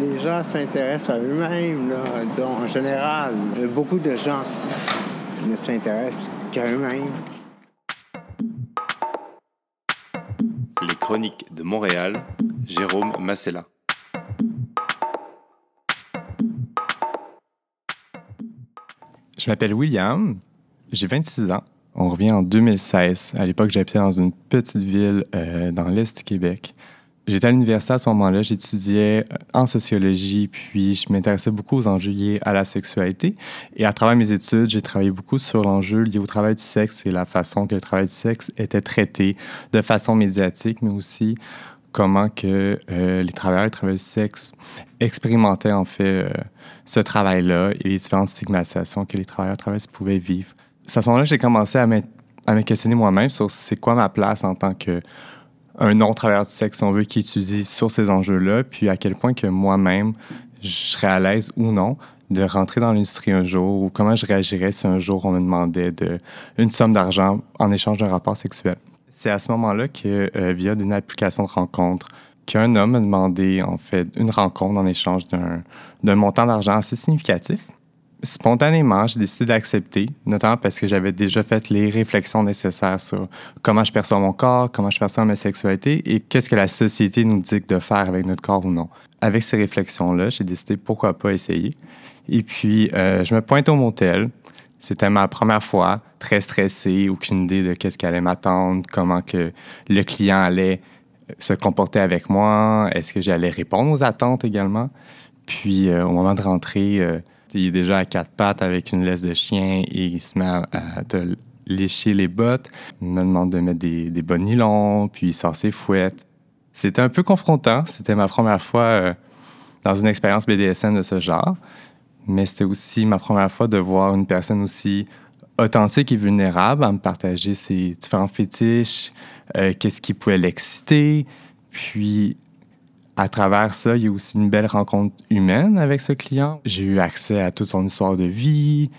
les gens s'intéressent à eux-mêmes, disons, en général. Beaucoup de gens ne s'intéressent qu'à eux-mêmes. Les chroniques de Montréal, Jérôme Massella. Je m'appelle William, j'ai 26 ans. On revient en 2016. À l'époque, j'habitais dans une petite ville euh, dans l'est du Québec. J'étais à l'université à ce moment-là, j'étudiais euh, en sociologie, puis je m'intéressais beaucoup aux enjeux liés à la sexualité. Et à travers mes études, j'ai travaillé beaucoup sur l'enjeu lié au travail du sexe et la façon que le travail du sexe était traité de façon médiatique, mais aussi comment que euh, les travailleurs et travailleurs du sexe expérimentaient en fait ce travail-là et les différentes stigmatisations que les travailleurs et travailleuses pouvaient vivre. C'est à ce moment-là j'ai commencé à me, questionner moi-même sur c'est quoi ma place en tant que un non-travailleur du sexe, on veut, qui étudie sur ces enjeux-là, puis à quel point que moi-même, je serais à l'aise ou non de rentrer dans l'industrie un jour, ou comment je réagirais si un jour on me demandait de, une somme d'argent en échange d'un rapport sexuel. C'est à ce moment-là que, euh, via une application de rencontre, qu'un homme m'a demandé, en fait, une rencontre en échange d'un montant d'argent assez significatif. Spontanément, j'ai décidé d'accepter, notamment parce que j'avais déjà fait les réflexions nécessaires sur comment je perçois mon corps, comment je perçois ma sexualité et qu'est-ce que la société nous dit de faire avec notre corps ou non. Avec ces réflexions-là, j'ai décidé pourquoi pas essayer. Et puis, euh, je me pointe au motel. C'était ma première fois, très stressé, aucune idée de qu'est-ce qui allait m'attendre, comment que le client allait se comporter avec moi, est-ce que j'allais répondre aux attentes également. Puis, euh, au moment de rentrer, euh, il est déjà à quatre pattes avec une laisse de chien et il se met à, te lécher les bottes. Il me demande de mettre des, des bas nylons, puis il sort ses fouettes. C'était un peu confrontant. C'était ma première fois euh, dans une expérience BDSM de ce genre. Mais c'était aussi ma première fois de voir une personne aussi authentique et vulnérable à me partager ses différents fétiches, euh, qu'est-ce qui pouvait l'exciter. Puis à travers ça, il y a aussi une belle rencontre humaine avec ce client. J'ai eu accès à toute son histoire de vie,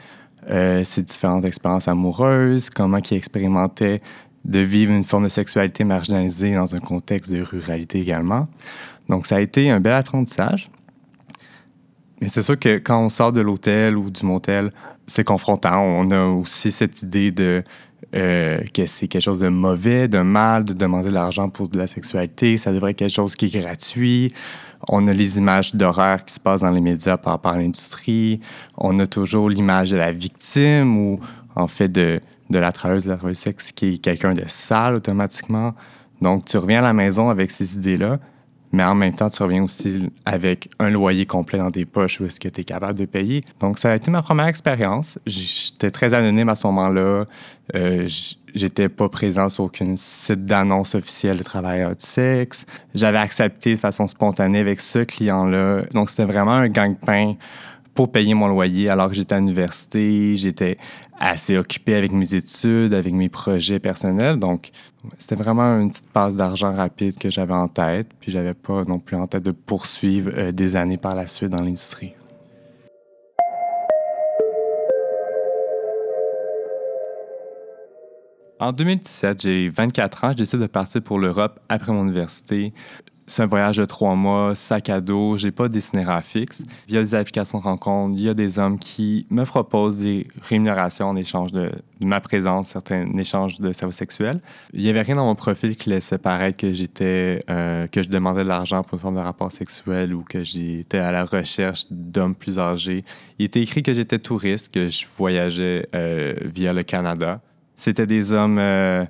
euh, ses différentes expériences amoureuses, comment il expérimentait de vivre une forme de sexualité marginalisée dans un contexte de ruralité également. Donc, ça a été un bel apprentissage. Mais c'est sûr que quand on sort de l'hôtel ou du motel, c'est confrontant. On a aussi cette idée de euh, que c'est quelque chose de mauvais, de mal, de demander de l'argent pour de la sexualité. Ça devrait être quelque chose qui est gratuit. On a les images d'horreur qui se passent dans les médias par rapport à l'industrie. On a toujours l'image de la victime ou, en fait, de, de la travailleuse de la sexe qui est quelqu'un de sale automatiquement. Donc, tu reviens à la maison avec ces idées-là mais en même temps, tu reviens aussi avec un loyer complet dans tes poches où est-ce que tu es capable de payer. Donc, ça a été ma première expérience. J'étais très anonyme à ce moment-là. Euh, J'étais pas présent sur aucun site d'annonce officielle de travailleurs de sexe. J'avais accepté de façon spontanée avec ce client-là. Donc, c'était vraiment un gang-pain pour payer mon loyer alors que j'étais à l'université. J'étais assez occupé avec mes études, avec mes projets personnels. Donc, c'était vraiment une petite passe d'argent rapide que j'avais en tête. Puis, j'avais pas non plus en tête de poursuivre euh, des années par la suite dans l'industrie. En 2017, j'ai 24 ans, je décide de partir pour l'Europe après mon université c'est un voyage de trois mois, sac à dos, j'ai pas d'itinéraire fixe. Via des applications de rencontre, il y a des hommes qui me proposent des rémunérations en échange de, ma présence, certains échanges de services sexuels. Il y avait rien dans mon profil qui laissait paraître que j'étais, euh, que je demandais de l'argent pour une forme de rapport sexuel ou que j'étais à la recherche d'hommes plus âgés. Il était écrit que j'étais touriste, que je voyageais euh, via le Canada. C'était des hommes euh,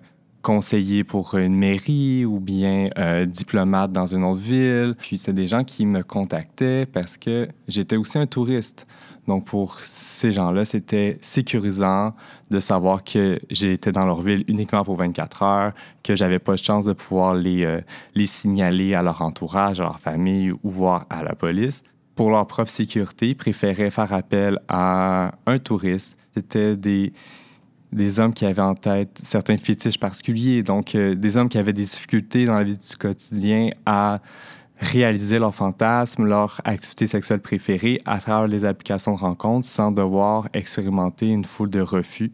conseiller pour une mairie ou bien euh, diplomate dans une autre ville. Puis c'est des gens qui me contactaient parce que j'étais aussi un touriste. Donc pour ces gens-là, c'était sécurisant de savoir que j'étais dans leur ville uniquement pour 24 heures, que j'avais pas de chance de pouvoir les, euh, les signaler à leur entourage, à leur famille ou voir à la police. Pour leur propre sécurité, ils préféraient faire appel à un touriste. C'était des des hommes qui avaient en tête certains fétiches particuliers, donc euh, des hommes qui avaient des difficultés dans la vie du quotidien à réaliser leurs fantasmes, leur activité sexuelle préférée à travers les applications de rencontres sans devoir expérimenter une foule de refus.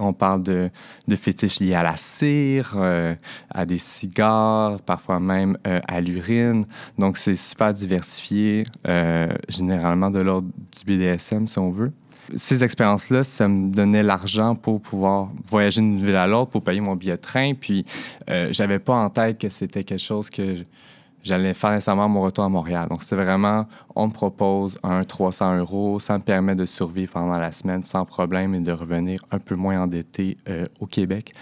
On parle de, fétiches liés à la cire, euh, à des cigares, parfois même euh, à l'urine. Donc, c'est super diversifié, généralement de l'ordre du BDSM, si on veut. Ces expériences-là, ça me donnait l'argent pour pouvoir voyager d'une ville à l'autre, pour payer mon billet de train. Puis, j'avais pas en tête que c'était quelque chose que j'allais faire nécessairement mon retour à Montréal. Donc, c'était vraiment, on me propose un 300 euros, ça me permet de survivre pendant la semaine sans problème et de revenir un peu moins endetté euh, au Québec.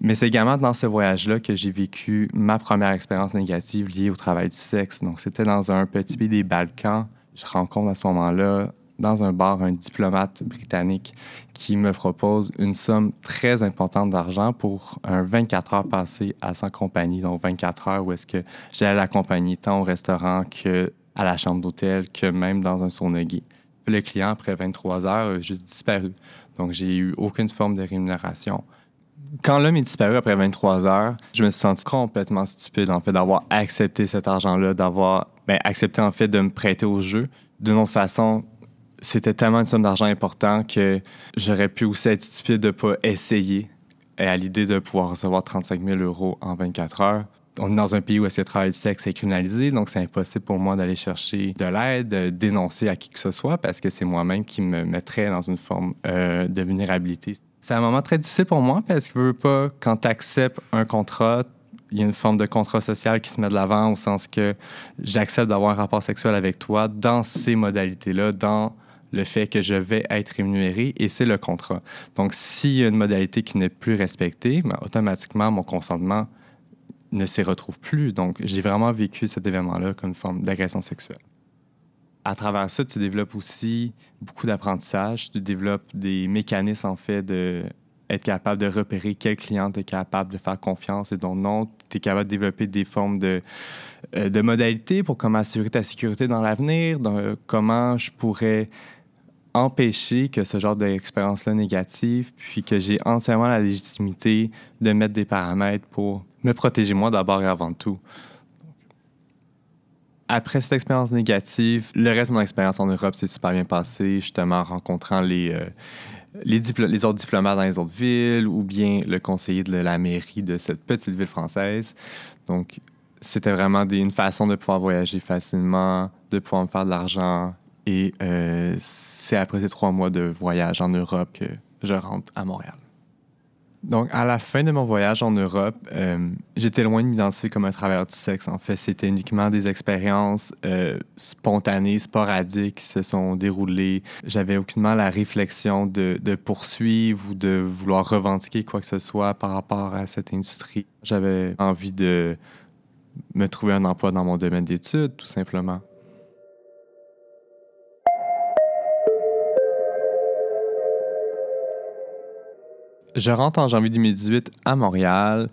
Mais c'est également dans ce voyage-là que j'ai vécu ma première expérience négative liée au travail du sexe. Donc, c'était dans un petit pays des Balkans. Je rencontre à ce moment-là dans un bar un diplomate britannique qui me propose une somme très importante d'argent pour un 24 heures passées à sa compagnie. Donc 24 heures où est-ce que j'allais l'accompagner tant au restaurant que à la chambre d'hôtel que même dans un sauna Le client, après 23 heures, a juste disparu. Donc j'ai eu aucune forme de rémunération. Quand l'homme est disparu après 23 heures, je me suis senti complètement stupide en fait d'avoir accepté cet argent-là, d'avoir ben, accepté en fait de me prêter au jeu. D'une autre façon, c'était tellement une somme d'argent importante que j'aurais pu aussi être stupide de ne pas essayer. À l'idée de pouvoir recevoir 35 000 euros en 24 heures, on est dans un pays où que le travail du sexe est criminalisé, donc c'est impossible pour moi d'aller chercher de l'aide, de dénoncer à qui que ce soit, parce que c'est moi-même qui me mettrais dans une forme euh, de vulnérabilité. C'est un moment très difficile pour moi, parce que je veux pas, quand tu acceptes un contrat, il y a une forme de contrat social qui se met de l'avant au sens que j'accepte d'avoir un rapport sexuel avec toi dans ces modalités-là, dans le fait que je vais être rémunéré et c'est le contrat. Donc, s'il y a une modalité qui n'est plus respectée, ben, automatiquement, mon consentement ne s'y retrouve plus. Donc, j'ai vraiment vécu cet événement-là comme une forme d'agression sexuelle. À travers ça, tu développes aussi beaucoup d'apprentissage. Tu développes des mécanismes, en fait, de être capable de repérer quel client tu es capable de faire confiance et dont non. Tu es capable de développer des formes de, euh, de modalités pour comment assurer ta sécurité dans l'avenir, comment je pourrais empêcher que ce genre d'expérience-là négative, puis que j'ai entièrement la légitimité de mettre des paramètres pour me protéger moi d'abord et avant tout. Après cette expérience négative, le reste de mon expérience en Europe s'est super bien passé, justement en rencontrant les, euh, les, autres diplomates dans les autres villes ou bien le conseiller de la mairie de cette petite ville française. Donc, c'était vraiment une façon de pouvoir voyager facilement, de pouvoir me faire de l'argent et euh, c'est après ces trois mois de voyage en Europe que je rentre à Montréal. Donc, à la fin de mon voyage en Europe, euh, j'étais loin de m'identifier comme un travailleur du sexe. En fait, c'était uniquement des expériences euh, spontanées, sporadiques qui se sont déroulées. J'avais aucunement la réflexion de, de, poursuivre ou de vouloir revendiquer quoi que ce soit par rapport à cette industrie. J'avais envie de me trouver un emploi dans mon domaine d'études, tout simplement. Je rentre en janvier 2018 à Montréal.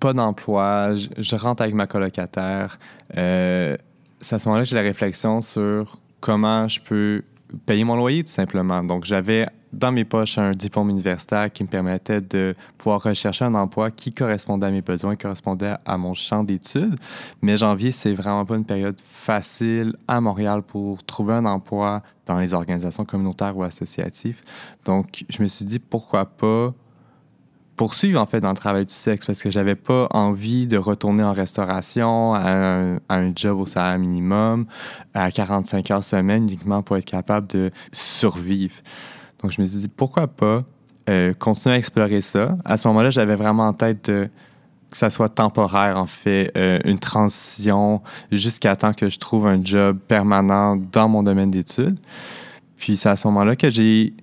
Pas d'emploi. Je, rentre avec ma colocataire. Euh, c'est à ce moment-là que j'ai la réflexion sur comment je peux payer mon loyer, tout simplement. Donc, j'avais dans mes poches un diplôme universitaire qui me permettait de pouvoir rechercher un emploi qui correspondait à mes besoins, qui correspondait à mon champ d'études. Mais janvier, c'est vraiment pas une période facile à Montréal pour trouver un emploi dans les organisations communautaires ou associatives. Donc, je me suis dit, pourquoi pas poursuivre en fait dans le travail du sexe parce que j'avais pas envie de retourner en restauration à un, à un, job au salaire minimum à 45 heures semaine uniquement pour être capable de survivre. Donc, je me suis dit, pourquoi pas euh, continuer à explorer ça. À ce moment-là, j'avais vraiment en tête que ça soit temporaire, en fait, euh, une transition jusqu'à temps que je trouve un job permanent dans mon domaine d'études. Puis c'est à ce moment-là que j'ai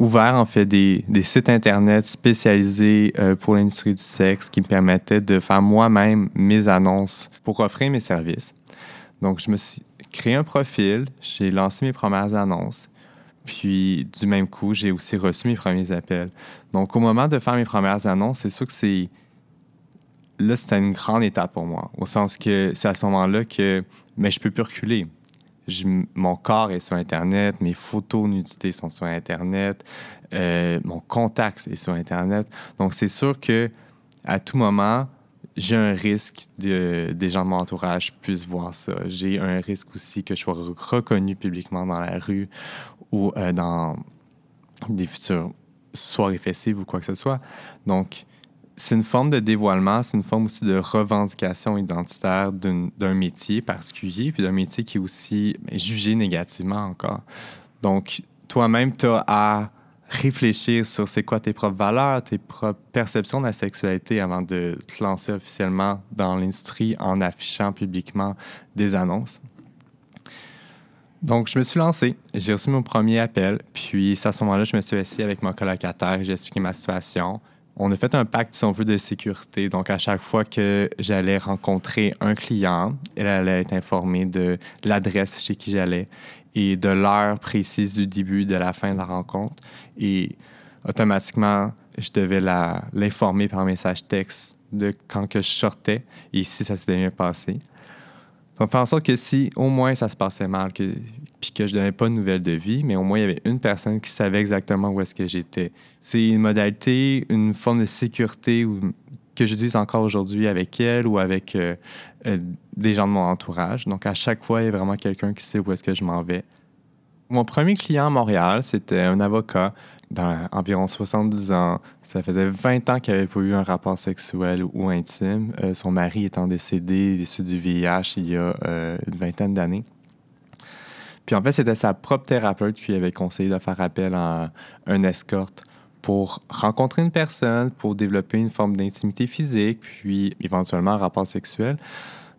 ouvert, en fait, des, sites Internet spécialisés euh, pour l'industrie du sexe qui me permettaient de faire moi-même mes annonces pour offrir mes services. Donc, je me suis créé un profil, j'ai lancé mes premières annonces. Puis, du même coup, j'ai aussi reçu mes premiers appels. Donc, au moment de faire mes premières annonces, c'est sûr que c'est. Là, c'était une grande étape pour moi, au sens que c'est à ce moment-là que. Mais je peux plus reculer. mon corps est sur Internet, mes photos nudité sont sur Internet, euh, mon contact est sur Internet. Donc, c'est sûr que à tout moment, j'ai un risque que des gens de mon entourage puissent voir ça. J'ai un risque aussi que je sois reconnu publiquement dans la rue ou euh, dans, des futures soirées festives ou quoi que ce soit. Donc, c'est une forme de dévoilement, c'est une forme aussi de revendication identitaire d'un métier particulier, puis d'un métier qui est aussi ben, jugé négativement encore. Donc, toi-même, tu as à réfléchir sur c'est quoi tes propres valeurs, tes propres perceptions de la sexualité avant de te lancer officiellement dans l'industrie en affichant publiquement des annonces. Donc, je me suis lancé. J'ai reçu mon premier appel. Puis, à ce moment-là, je me suis assis avec mon colocataire et j'ai expliqué ma situation. On a fait un pacte, si on de sécurité. Donc, à chaque fois que j'allais rencontrer un client, elle allait être informée de l'adresse chez qui j'allais et de l'heure précise du début, de la fin de la rencontre. Et automatiquement, je devais l'informer par message texte de quand que je sortais et si ça s'était bien passé. Donc, sorte que si au moins ça se passait mal, puis que je ne donnais pas de nouvelles de vie, mais au moins il y avait une personne qui savait exactement où est-ce que j'étais. C'est une modalité, une forme de sécurité que j'utilise encore aujourd'hui avec elle ou avec euh, euh, des gens de mon entourage. Donc, à chaque fois, il y a vraiment quelqu'un qui sait où est-ce que je m'en vais. Mon premier client à Montréal, c'était un avocat d'environ 70 ans. Ça faisait 20 ans qu'il n'avait pas eu un rapport sexuel ou intime. Euh, son mari étant décédé issu du VIH il y a euh, une vingtaine d'années. Puis en fait, c'était sa propre thérapeute qui avait conseillé de faire appel à un escorte pour rencontrer une personne, pour développer une forme d'intimité physique, puis éventuellement un rapport sexuel.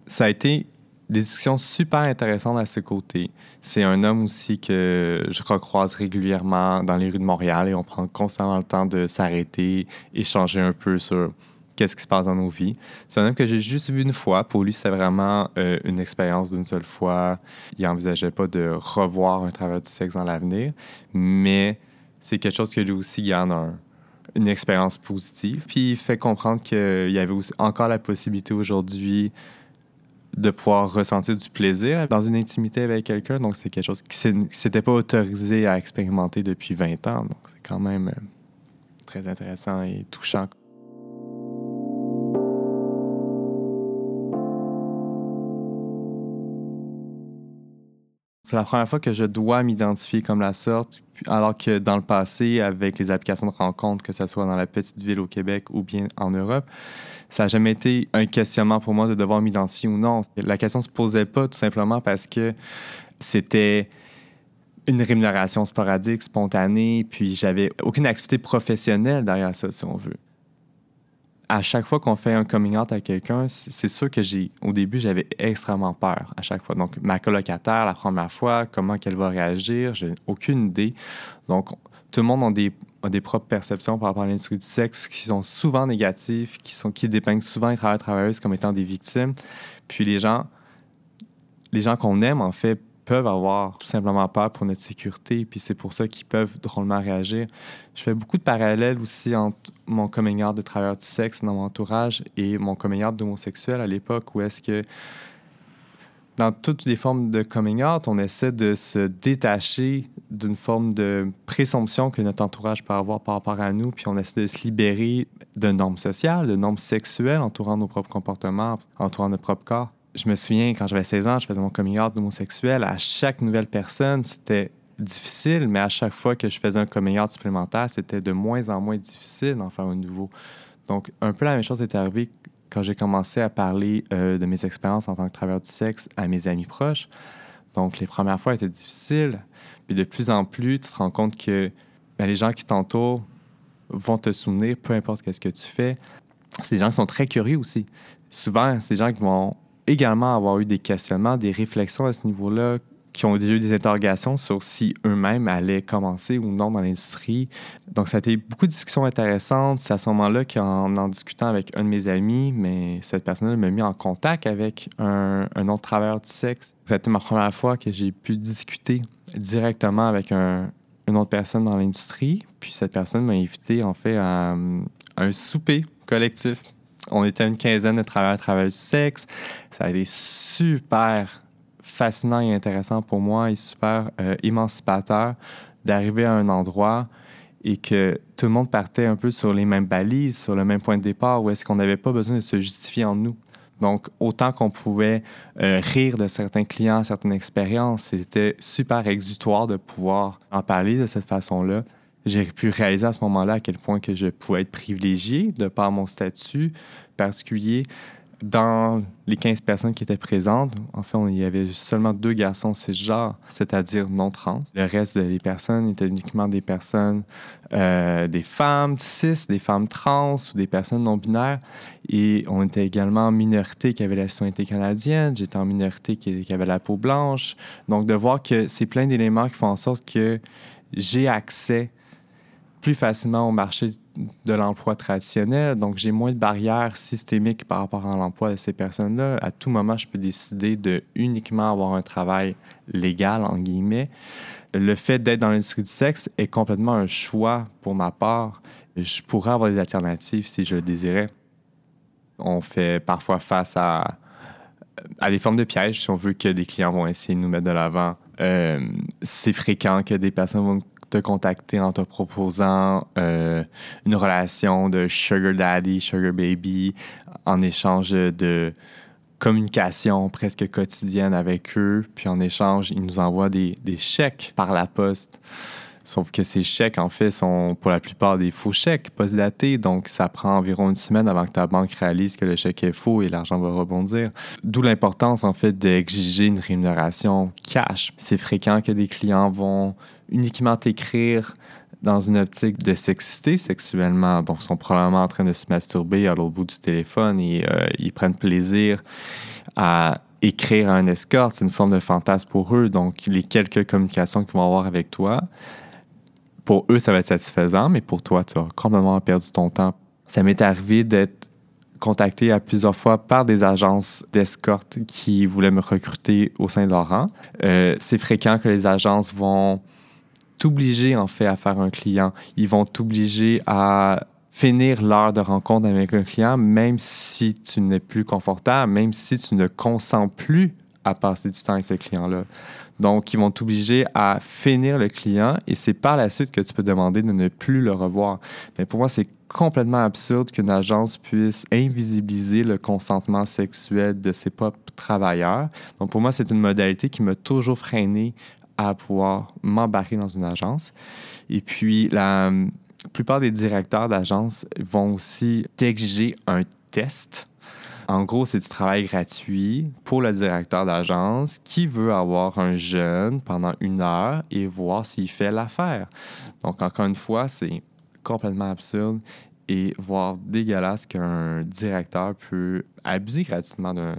Ça a été des discussions super intéressantes à ses côtés. C'est un homme aussi que je recroise régulièrement dans les rues de Montréal et on prend constamment le temps de s'arrêter, échanger un peu sur qu'est-ce qui se passe dans nos vies. C'est un homme que j'ai juste vu une fois. Pour lui, c'était vraiment euh, une expérience d'une seule fois. Il n'envisageait pas de revoir un travail du sexe dans l'avenir, mais c'est quelque chose que lui aussi garde une expérience positive. Puis il fait comprendre qu'il y avait encore la possibilité aujourd'hui de pouvoir ressentir du plaisir dans une intimité avec quelqu'un. Donc, c'est quelque chose qui s'était pas autorisé à expérimenter depuis 20 ans. Donc, c'est quand même euh, très intéressant et touchant. C'est la première fois que je dois m'identifier comme la sorte, alors que dans le passé, avec les applications de rencontres, que ce soit dans la petite ville au Québec ou bien en Europe, ça n'a jamais été un questionnement pour moi de devoir m'identifier ou non. La question ne se posait pas tout simplement parce que c'était une rémunération sporadique, spontanée, puis j'avais aucune activité professionnelle derrière ça, si on veut. À chaque fois qu'on fait un coming out à quelqu'un, c'est sûr que j'ai, au début, j'avais extrêmement peur à chaque fois. Donc, ma colocataire, la première fois, comment qu'elle va réagir, j'ai aucune idée. Donc, tout le monde a des, propres perceptions par rapport à l'industrie du sexe qui sont souvent négatives, qui, sont, qui dépeignent souvent les travailleurs travailleuses comme étant des victimes. Puis les gens, les gens qu'on aime, en fait, peuvent avoir tout simplement peur pour notre sécurité, puis c'est pour ça qu'ils peuvent drôlement réagir. Je fais beaucoup de parallèles aussi entre mon coming out de travailleur du sexe dans mon entourage et mon coming out d'homosexuel à l'époque, où est-ce que dans toutes les formes de coming out, on essaie de se détacher d'une forme de présomption que notre entourage peut avoir par rapport à nous, puis on essaie de se libérer de normes sociales, de normes sexuelles entourant nos propres comportements, entourant notre propre corps. Je me souviens, quand j'avais 16 ans, je faisais mon coming out d'homosexuel. À chaque nouvelle personne, c'était difficile, mais à chaque fois que je faisais un coming out supplémentaire, c'était de moins en moins difficile d'en faire un nouveau. Donc, un peu la même chose est arrivée quand j'ai commencé à parler euh, de mes expériences en tant que travailleur du sexe à mes amis proches. Donc, les premières fois étaient difficiles. Puis de plus en plus, tu te rends compte que ben, les gens qui t'entourent vont te souvenir, peu importe ce que tu fais. C'est des gens qui sont très curieux aussi. Souvent, c'est des gens qui vont également avoir eu des questionnements, des réflexions à ce niveau-là qui ont eu des interrogations sur si eux-mêmes allaient commencer ou non dans l'industrie. Donc, ça a été beaucoup de discussions intéressantes. C'est à ce moment-là qu'en en discutant avec un de mes amis, mais cette personne-là m'a mis en contact avec un, autre travailleur du sexe. Ça a été ma première fois que j'ai pu discuter directement avec une autre personne dans l'industrie. Puis cette personne m'a invité, en fait, à, un souper collectif. On était une quinzaine de travailleurs, travailleurs du sexe. Ça a été super fascinant et intéressant pour moi et super euh, émancipateur d'arriver à un endroit et que tout le monde partait un peu sur les mêmes balises, sur le même point de départ, où est-ce qu'on n'avait pas besoin de se justifier en nous. Donc, autant qu'on pouvait euh, rire de certains clients, certaines expériences, c'était super exutoire de pouvoir en parler de cette façon-là. J'ai pu réaliser à ce moment-là à quel point que je pouvais être privilégié de par mon statut particulier. Dans les 15 personnes qui étaient présentes, en fait, il y avait seulement deux garçons cisgenres, c'est-à-dire non trans. Le reste des personnes étaient uniquement des personnes, euh, des femmes cis, des femmes trans ou des personnes non binaires. Et on était également en minorité qui avait la citoyenneté canadienne. J'étais en minorité qui, qui avait la peau blanche. Donc, de voir que c'est plein d'éléments qui font en sorte que j'ai accès plus facilement au marché de l'emploi traditionnel. Donc, j'ai moins de barrières systémiques par rapport à l'emploi de ces personnes-là. À tout moment, je peux décider de uniquement avoir un travail légal, en guillemets. Le fait d'être dans l'industrie du sexe est complètement un choix pour ma part. Je pourrais avoir des alternatives si je le désirais. On fait parfois face à, à des formes de pièges, si on veut que des clients vont essayer de nous mettre de l'avant. Euh, c'est fréquent que des personnes vont te contacter en te proposant euh, une relation de sugar daddy, sugar baby, en échange de communication presque quotidienne avec eux. Puis en échange, ils nous envoient des, des chèques par la poste. Sauf que ces chèques, en fait, sont pour la plupart des faux chèques post-datés. Donc, ça prend environ une semaine avant que ta banque réalise que le chèque est faux et l'argent va rebondir. D'où l'importance, en fait, d'exiger une rémunération cash. C'est fréquent que des clients vont uniquement t'écrire dans une optique de s'exciter sexuellement. Donc, ils sont probablement en train de se masturber à l'autre bout du téléphone et euh, ils prennent plaisir à écrire à un escorte. C'est une forme de fantasme pour eux. Donc, les quelques communications qu'ils vont avoir avec toi, pour eux, ça va être satisfaisant, mais pour toi, tu as complètement perdu ton temps. Ça m'est arrivé d'être contacté à plusieurs fois par des agences d'escorte qui voulaient me recruter au sein de leur Euh, c'est fréquent que les agences vont t'obliger en fait à faire un client. Ils vont t'obliger à finir l'heure de rencontre avec un client, même si tu n'es plus confortable, même si tu ne consens plus à passer du temps avec ce client-là. Donc, ils vont t'obliger à finir le client et c'est par la suite que tu peux demander de ne plus le revoir. Mais pour moi, c'est complètement absurde qu'une agence puisse invisibiliser le consentement sexuel de ses propres travailleurs. Donc, pour moi, c'est une modalité qui m'a toujours freiné à pouvoir m'embarquer dans une agence. Et puis, la plupart des directeurs d'agence vont aussi t'exiger un test en gros, c'est du travail gratuit pour le directeur d'agence qui veut avoir un jeune pendant une heure et voir s'il fait l'affaire. Donc, encore une fois, c'est complètement absurde et voire dégueulasse qu'un directeur peut abuser gratuitement d'un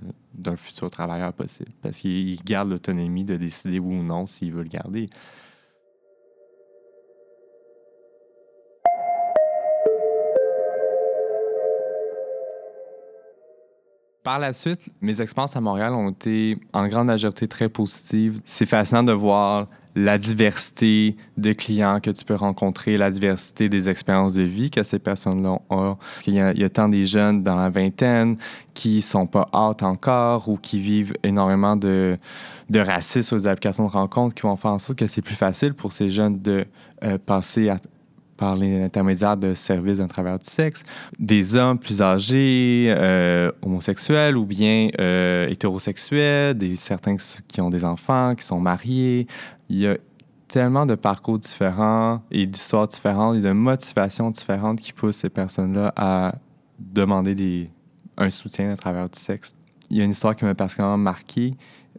futur travailleur possible parce qu'il garde l'autonomie de décider ou non s'il veut le garder. Par la suite, mes expériences à Montréal ont été en grande majorité très positives. C'est fascinant de voir la diversité de clients que tu peux rencontrer, la diversité des expériences de vie que ces personnes-là ont. Il y, a, tant des jeunes dans la vingtaine qui sont pas hâtes encore ou qui vivent énormément de, de racisme sur les applications de rencontres qui vont faire en sorte que c'est plus facile pour ces jeunes de euh, passer à, par l'intermédiaire de services d'un travailleur du sexe, des hommes plus âgés, euh, homosexuels ou bien euh, hétérosexuels, des, certains qui ont des enfants, qui sont mariés. Il y a tellement de parcours différents et d'histoires différentes et de motivations différentes qui poussent ces personnes-là à demander des, un soutien à travers du sexe. Il y a une histoire qui m'a particulièrement marqué.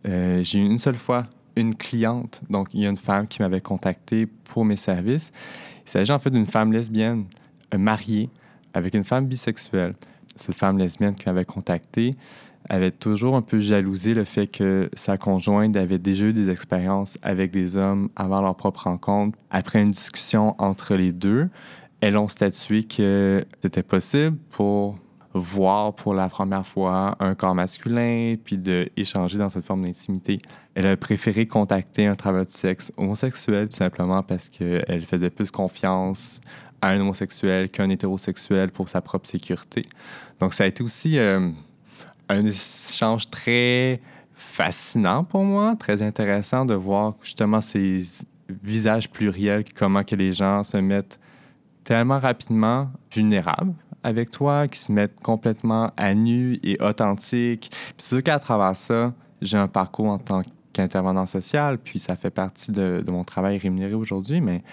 Euh, j'ai eu une seule fois une cliente, donc il y a une femme qui m'avait contacté pour mes services il s'agit en fait d'une femme lesbienne euh, mariée avec une femme bisexuelle. Cette femme lesbienne qui m'avait contacté avait toujours un peu jalousé le fait que sa conjointe avait déjà eu des expériences avec des hommes avant leur propre rencontre. Après une discussion entre les deux, elles ont statué que c'était possible pour voir pour la première fois un corps masculin, puis d'échanger dans cette forme d'intimité. Elle a préféré contacter un travailleur de sexe homosexuel tout simplement parce qu'elle faisait plus confiance à un homosexuel qu'un hétérosexuel pour sa propre sécurité. Donc ça a été aussi euh, un échange très fascinant pour moi, très intéressant de voir justement ces visages pluriels, comment que les gens se mettent tellement rapidement vulnérables avec toi, qui se mettent complètement à nu et authentiques. C'est sûr qu'à travers ça, j'ai un parcours en tant qu'intervenant social, puis ça fait partie de, mon travail rémunéré aujourd'hui, mais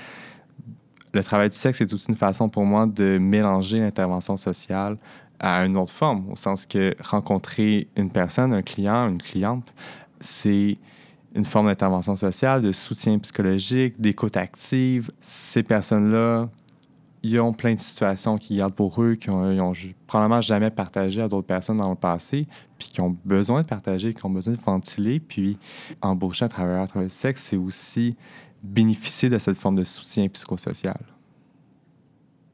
le travail du sexe est aussi une façon pour moi de mélanger l'intervention sociale à une autre forme, au sens que rencontrer une personne, un client, une cliente, c'est une forme d'intervention sociale, de soutien psychologique, d'écoute active. Ces personnes-là, ils ont plein de situations qu'ils gardent pour eux, qu'ils ont, probablement jamais partagé à d'autres personnes dans le passé, puis qui ont besoin de partager, qui ont besoin de ventiler. Puis embaucher un travailleur à travers le sexe, c'est aussi bénéficier de cette forme de soutien psychosocial.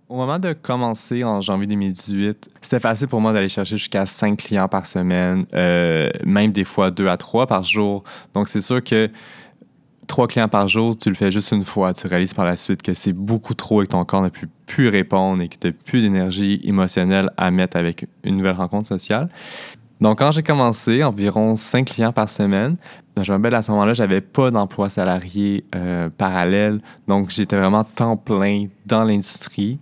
Au moment de commencer en janvier 2018, c'était facile pour moi d'aller chercher jusqu'à 5 clients par semaine, euh, même des fois 2 à 3 par jour. Donc, c'est sûr que 3 clients par jour, tu le fais juste une fois. Tu réalises par la suite que c'est beaucoup trop et que ton corps ne peut plus répondre et que tu n'as plus d'énergie émotionnelle à mettre avec une nouvelle rencontre sociale. Donc, quand j'ai commencé, environ 5 clients par semaine, je me rappelle à ce moment-là, j'avais pas d'emploi salarié euh, parallèle, donc j'étais vraiment temps plein dans l'industrie.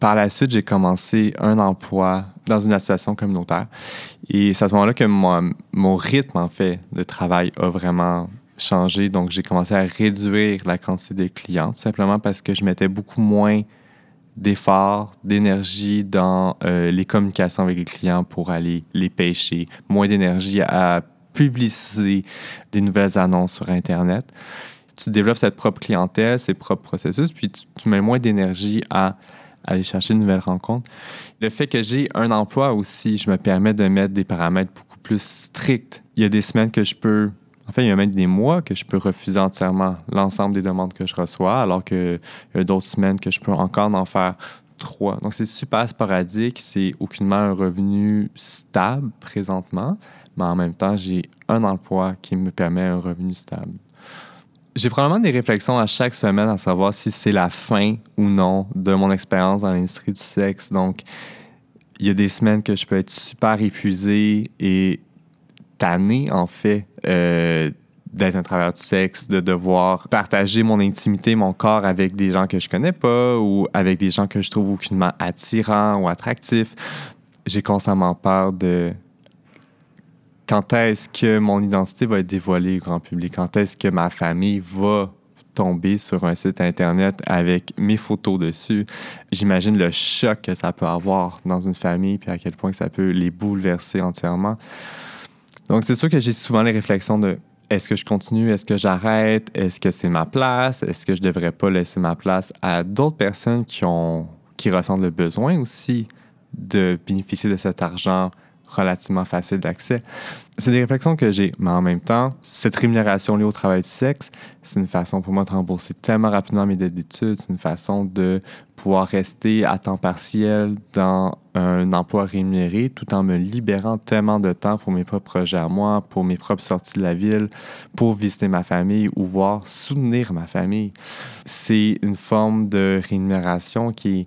Par la suite, j'ai commencé un emploi dans une association communautaire. Et c'est à ce moment-là que mon, mon rythme, en fait, de travail a vraiment changé. Donc, j'ai commencé à réduire la quantité de clients, tout simplement parce que je mettais beaucoup moins d'efforts, d'énergie dans euh, les communications avec les clients pour aller les pêcher, moins d'énergie à publiciser des nouvelles annonces sur Internet. Tu développes cette propre clientèle, ses propres processus, puis tu, mets moins d'énergie à aller chercher de nouvelles rencontres. Le fait que j'ai un emploi aussi, je me permets de mettre des paramètres beaucoup plus stricts. Il y a des semaines que je peux en fait, il y a même des mois que je peux refuser entièrement l'ensemble des demandes que je reçois, alors qu'il y a d'autres semaines que je peux encore en faire trois. Donc, c'est super sporadique. C'est aucunement un revenu stable présentement, mais en même temps, j'ai un emploi qui me permet un revenu stable. J'ai probablement des réflexions à chaque semaine à savoir si c'est la fin ou non de mon expérience dans l'industrie du sexe. Donc, il y a des semaines que je peux être super épuisé et tanné, en fait, euh, d'être un travailleur de sexe, de devoir partager mon intimité, mon corps avec des gens que je connais pas ou avec des gens que je trouve aucunement attirants ou attractifs. J'ai constamment peur de quand est-ce que mon identité va être dévoilée au grand public, quand est-ce que ma famille va tomber sur un site internet avec mes photos dessus? J'imagine le choc que ça peut avoir dans une famille, puis à quel point ça peut les bouleverser entièrement. Donc, c'est sûr que j'ai souvent les réflexions de est-ce que je continue, est-ce que j'arrête, est-ce que c'est ma place, est-ce que je devrais pas laisser ma place à d'autres personnes qui, ont, qui ressentent le besoin aussi de bénéficier de cet argent relativement facile d'accès. C'est des réflexions que j'ai, mais en même temps, cette rémunération liée au travail du sexe, c'est une façon pour moi de rembourser tellement rapidement mes dettes d'études, c'est une façon de pouvoir rester à temps partiel dans un emploi rémunéré tout en me libérant tellement de temps pour mes propres projets à moi, pour mes propres sorties de la ville, pour visiter ma famille ou voir soutenir ma famille. C'est une forme de rémunération qui est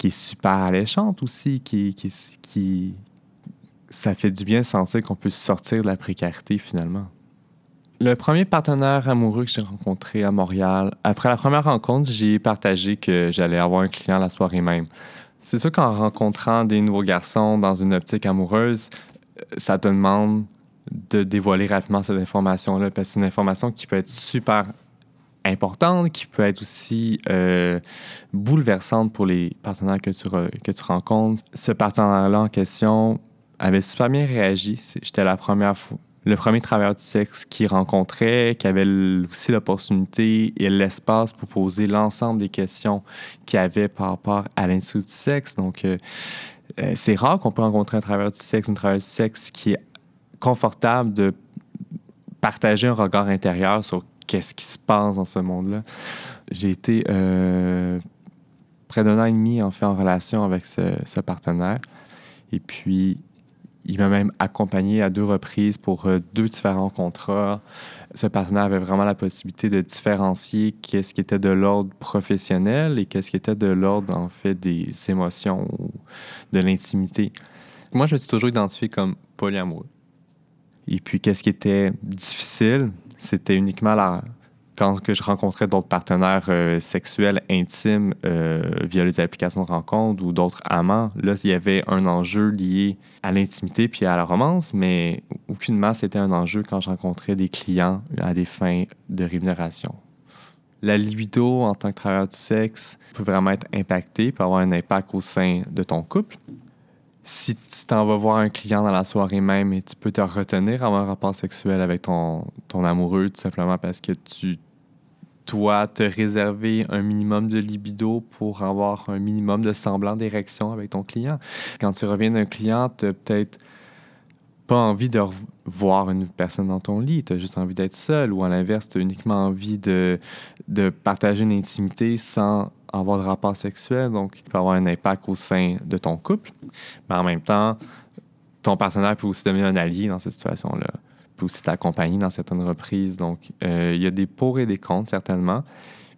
qui est super alléchante aussi, qui, qui, qui, ça fait du bien sentir qu'on peut sortir de la précarité finalement. Le premier partenaire amoureux que j'ai rencontré à Montréal, après la première rencontre, j'ai partagé que j'allais avoir un client la soirée même. C'est sûr qu'en rencontrant des nouveaux garçons dans une optique amoureuse, ça te demande de dévoiler rapidement cette information-là, parce que c'est une information qui peut être super importante, qui peut être aussi euh, bouleversante pour les partenaires que tu, rencontres. Ce partenaire-là en question avait super bien réagi. J'étais la première fois, le premier travailleur du sexe qu'il rencontrait, qui avait aussi l'opportunité et l'espace pour poser l'ensemble des questions qu'il avait par rapport à l'industrie du sexe. Donc, euh, euh, c'est rare qu'on peut rencontrer un travailleur du sexe, une travailleuse du sexe qui est confortable de partager un regard intérieur sur qu'est-ce qui se passe dans ce monde-là. J'ai été euh, près d'un an et demi en fait en relation avec ce, partenaire. Et puis, il m'a même accompagné à deux reprises pour euh, deux différents contrats. Ce partenaire avait vraiment la possibilité de différencier qu'est-ce qui était de l'ordre professionnel et qu'est-ce qui était de l'ordre, en fait, des émotions ou de l'intimité. Moi, je me suis toujours identifié comme polyamoureux. Et puis, qu'est-ce qui était difficile, c'était uniquement la, quand je rencontrais d'autres partenaires euh, sexuels intimes euh, via les applications de rencontre ou d'autres amants, là, il y avait un enjeu lié à l'intimité puis à la romance, mais aucunement c'était un enjeu quand je rencontrais des clients à des fins de rémunération. la libido en tant que travailleur du sexe peut vraiment être impactée, peut avoir un impact au sein de ton couple. Si tu t'en vas voir un client dans la soirée même et tu peux te retenir à avoir un rapport sexuel avec ton, ton amoureux tout simplement parce que tu dois te réserver un minimum de libido pour avoir un minimum de semblant d'érection avec ton client. Quand tu reviens d'un client, tu as peut-être pas envie de voir une personne dans ton lit, tu as juste envie d'être seul, ou à l'inverse, tu as uniquement envie de, de partager une intimité sans avoir de rapport sexuel, donc il peut avoir un impact au sein de ton couple. Mais en même temps, ton partenaire peut aussi devenir un allié dans cette situation-là, peut aussi t'accompagner dans certaines reprises. Donc, euh, il y a des pour et des contre, certainement.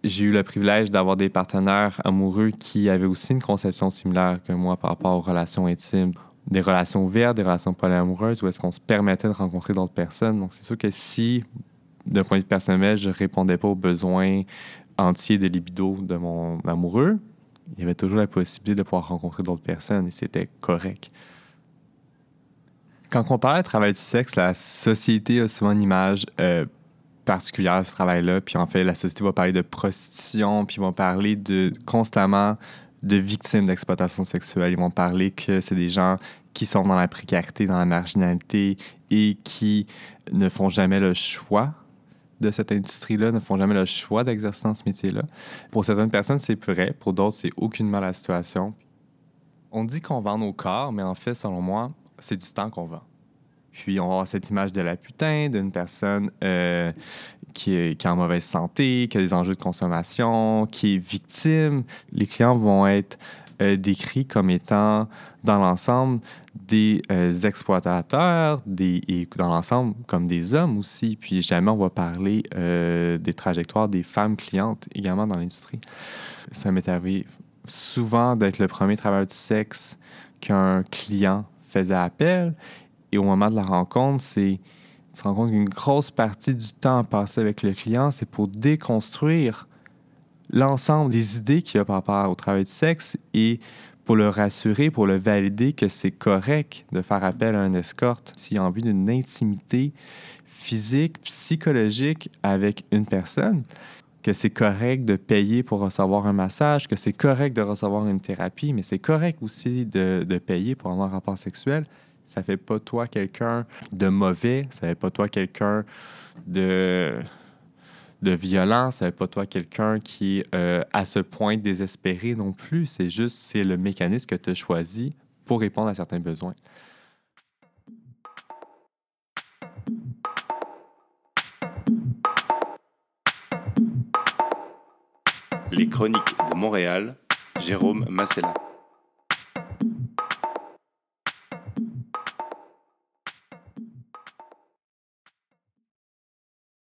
J'ai eu le privilège d'avoir des partenaires amoureux qui avaient aussi une conception similaire que moi par rapport aux relations intimes des relations ouvertes, des relations polyamoureuses, où est-ce qu'on se permettait de rencontrer d'autres personnes. Donc, c'est sûr que si, d'un point de vue personnel, je répondais pas aux besoins entiers de libido de mon amoureux, il y avait toujours la possibilité de pouvoir rencontrer d'autres personnes et c'était correct. Quand on parle de travail du sexe, la société a souvent une image euh, particulière à ce travail-là. Puis en fait, la société va parler de prostitution, puis va parler de constamment de victimes d'exploitation sexuelle. Ils vont parler que c'est des gens qui sont dans la précarité, dans la marginalité et qui ne font jamais le choix de cette industrie-là, ne font jamais le choix d'exercer dans ce métier-là. Pour certaines personnes, c'est vrai. Pour d'autres, c'est aucunement la situation. On dit qu'on vend nos corps, mais en fait, selon moi, c'est du temps qu'on vend. Puis on va avoir cette image de la putain, d'une personne euh, qui, est, en mauvaise santé, qui a des enjeux de consommation, qui est victime. Les clients vont être euh, décrits comme étant, dans l'ensemble, des euh, exploitateurs, des, et dans l'ensemble, comme des hommes aussi. Puis jamais on va parler des trajectoires des femmes clientes également dans l'industrie. Ça m'est arrivé souvent d'être le premier travailleur du sexe qu'un client faisait appel et au moment de la rencontre, c'est tu te rends compte qu'une grosse partie du temps passé avec le client, c'est pour déconstruire l'ensemble des idées qu'il a par rapport au travail du sexe et pour le rassurer, pour le valider que c'est correct de faire appel à un escorte s'il a envie d'une intimité physique, psychologique avec une personne, que c'est correct de payer pour recevoir un massage, que c'est correct de recevoir une thérapie, mais c'est correct aussi de, de payer pour avoir un rapport sexuel. Ça fait pas toi quelqu'un de mauvais, ça fait pas toi quelqu'un de de violent, ça pas toi quelqu'un qui est euh, à ce point désespéré non plus. C'est juste, c'est le mécanisme que tu as choisi pour répondre à certains besoins. Les chroniques de Montréal, Jérôme Massella.